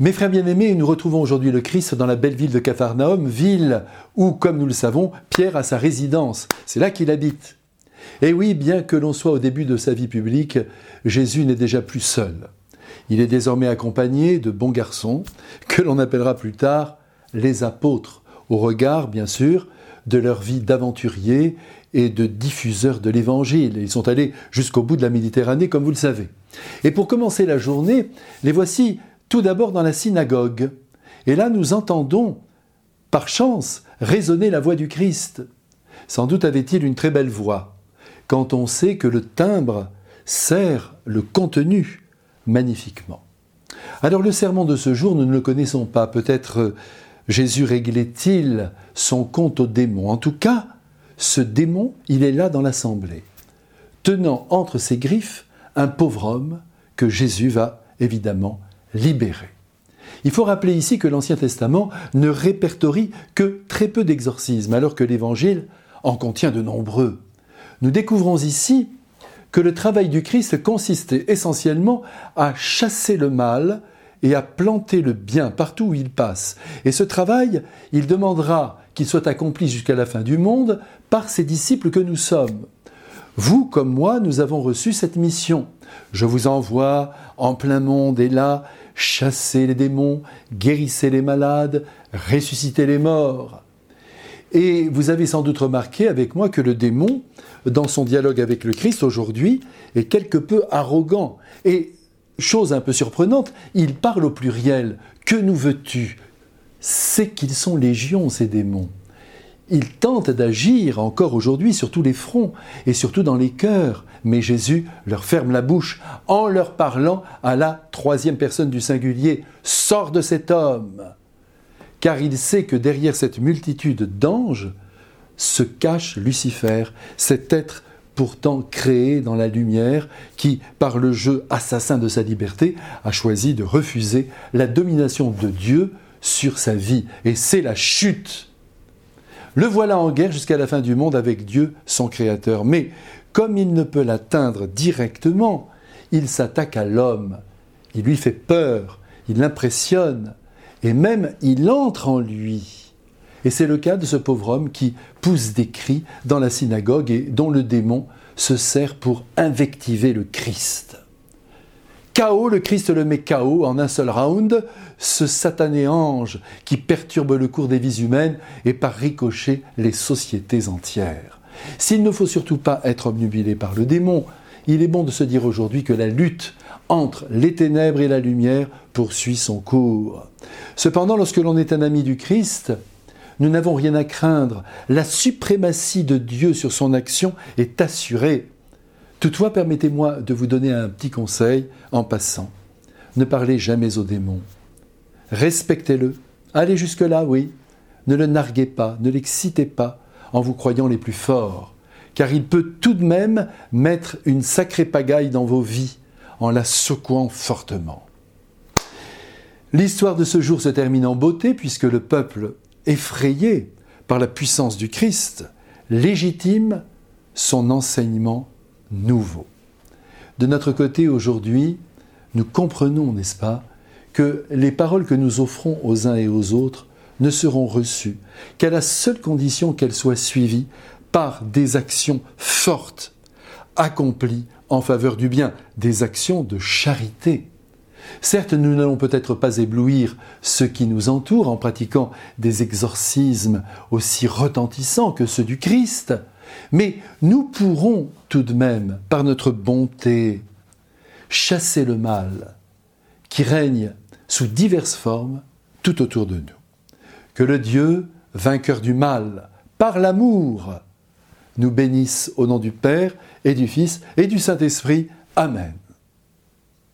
Mes frères bien-aimés, nous retrouvons aujourd'hui le Christ dans la belle ville de Capharnaüm, ville où, comme nous le savons, Pierre a sa résidence. C'est là qu'il habite. Et oui, bien que l'on soit au début de sa vie publique, Jésus n'est déjà plus seul. Il est désormais accompagné de bons garçons, que l'on appellera plus tard les apôtres, au regard, bien sûr, de leur vie d'aventuriers et de diffuseurs de l'Évangile. Ils sont allés jusqu'au bout de la Méditerranée, comme vous le savez. Et pour commencer la journée, les voici tout d'abord dans la synagogue. Et là, nous entendons, par chance, résonner la voix du Christ. Sans doute avait-il une très belle voix, quand on sait que le timbre sert le contenu magnifiquement. Alors le sermon de ce jour, nous ne le connaissons pas. Peut-être euh, Jésus réglait-il son compte au démon. En tout cas, ce démon, il est là dans l'assemblée, tenant entre ses griffes un pauvre homme que Jésus va évidemment libéré. Il faut rappeler ici que l'Ancien Testament ne répertorie que très peu d'exorcismes, alors que l'Évangile en contient de nombreux. Nous découvrons ici que le travail du Christ consistait essentiellement à chasser le mal et à planter le bien partout où il passe. Et ce travail, il demandera qu'il soit accompli jusqu'à la fin du monde par ses disciples que nous sommes. Vous comme moi, nous avons reçu cette mission. Je vous envoie en plein monde et là, chassez les démons, guérissez les malades, ressuscitez les morts. Et vous avez sans doute remarqué avec moi que le démon, dans son dialogue avec le Christ aujourd'hui, est quelque peu arrogant. Et, chose un peu surprenante, il parle au pluriel. Que nous veux-tu? C'est qu'ils sont légions, ces démons. Ils tentent d'agir encore aujourd'hui sur tous les fronts et surtout dans les cœurs, mais Jésus leur ferme la bouche en leur parlant à la troisième personne du singulier. Sors de cet homme Car il sait que derrière cette multitude d'anges se cache Lucifer, cet être pourtant créé dans la lumière, qui, par le jeu assassin de sa liberté, a choisi de refuser la domination de Dieu sur sa vie. Et c'est la chute le voilà en guerre jusqu'à la fin du monde avec Dieu, son Créateur. Mais comme il ne peut l'atteindre directement, il s'attaque à l'homme. Il lui fait peur, il l'impressionne, et même il entre en lui. Et c'est le cas de ce pauvre homme qui pousse des cris dans la synagogue et dont le démon se sert pour invectiver le Christ. KO, le Christ le met KO en un seul round, ce satané ange qui perturbe le cours des vies humaines et par ricochet les sociétés entières. S'il ne faut surtout pas être obnubilé par le démon, il est bon de se dire aujourd'hui que la lutte entre les ténèbres et la lumière poursuit son cours. Cependant, lorsque l'on est un ami du Christ, nous n'avons rien à craindre. La suprématie de Dieu sur son action est assurée. Toutefois, permettez-moi de vous donner un petit conseil en passant. Ne parlez jamais au démon. Respectez-le. Allez jusque-là, oui. Ne le narguez pas, ne l'excitez pas en vous croyant les plus forts, car il peut tout de même mettre une sacrée pagaille dans vos vies en la secouant fortement. L'histoire de ce jour se termine en beauté puisque le peuple, effrayé par la puissance du Christ, légitime son enseignement De notre côté, aujourd'hui, nous comprenons, n'est-ce pas, que les paroles que nous offrons aux uns et aux autres ne seront reçues qu'à la seule condition qu'elles soient suivies par des actions fortes, accomplies en faveur du bien, des actions de charité. Certes, nous n'allons peut-être pas éblouir ceux qui nous entourent en pratiquant des exorcismes aussi retentissants que ceux du Christ, mais nous pourrons tout de même, par notre bonté, chasser le mal qui règne sous diverses formes tout autour de nous. Que le Dieu, vainqueur du mal, par l'amour, nous bénisse au nom du Père et du Fils et du Saint-Esprit. Amen.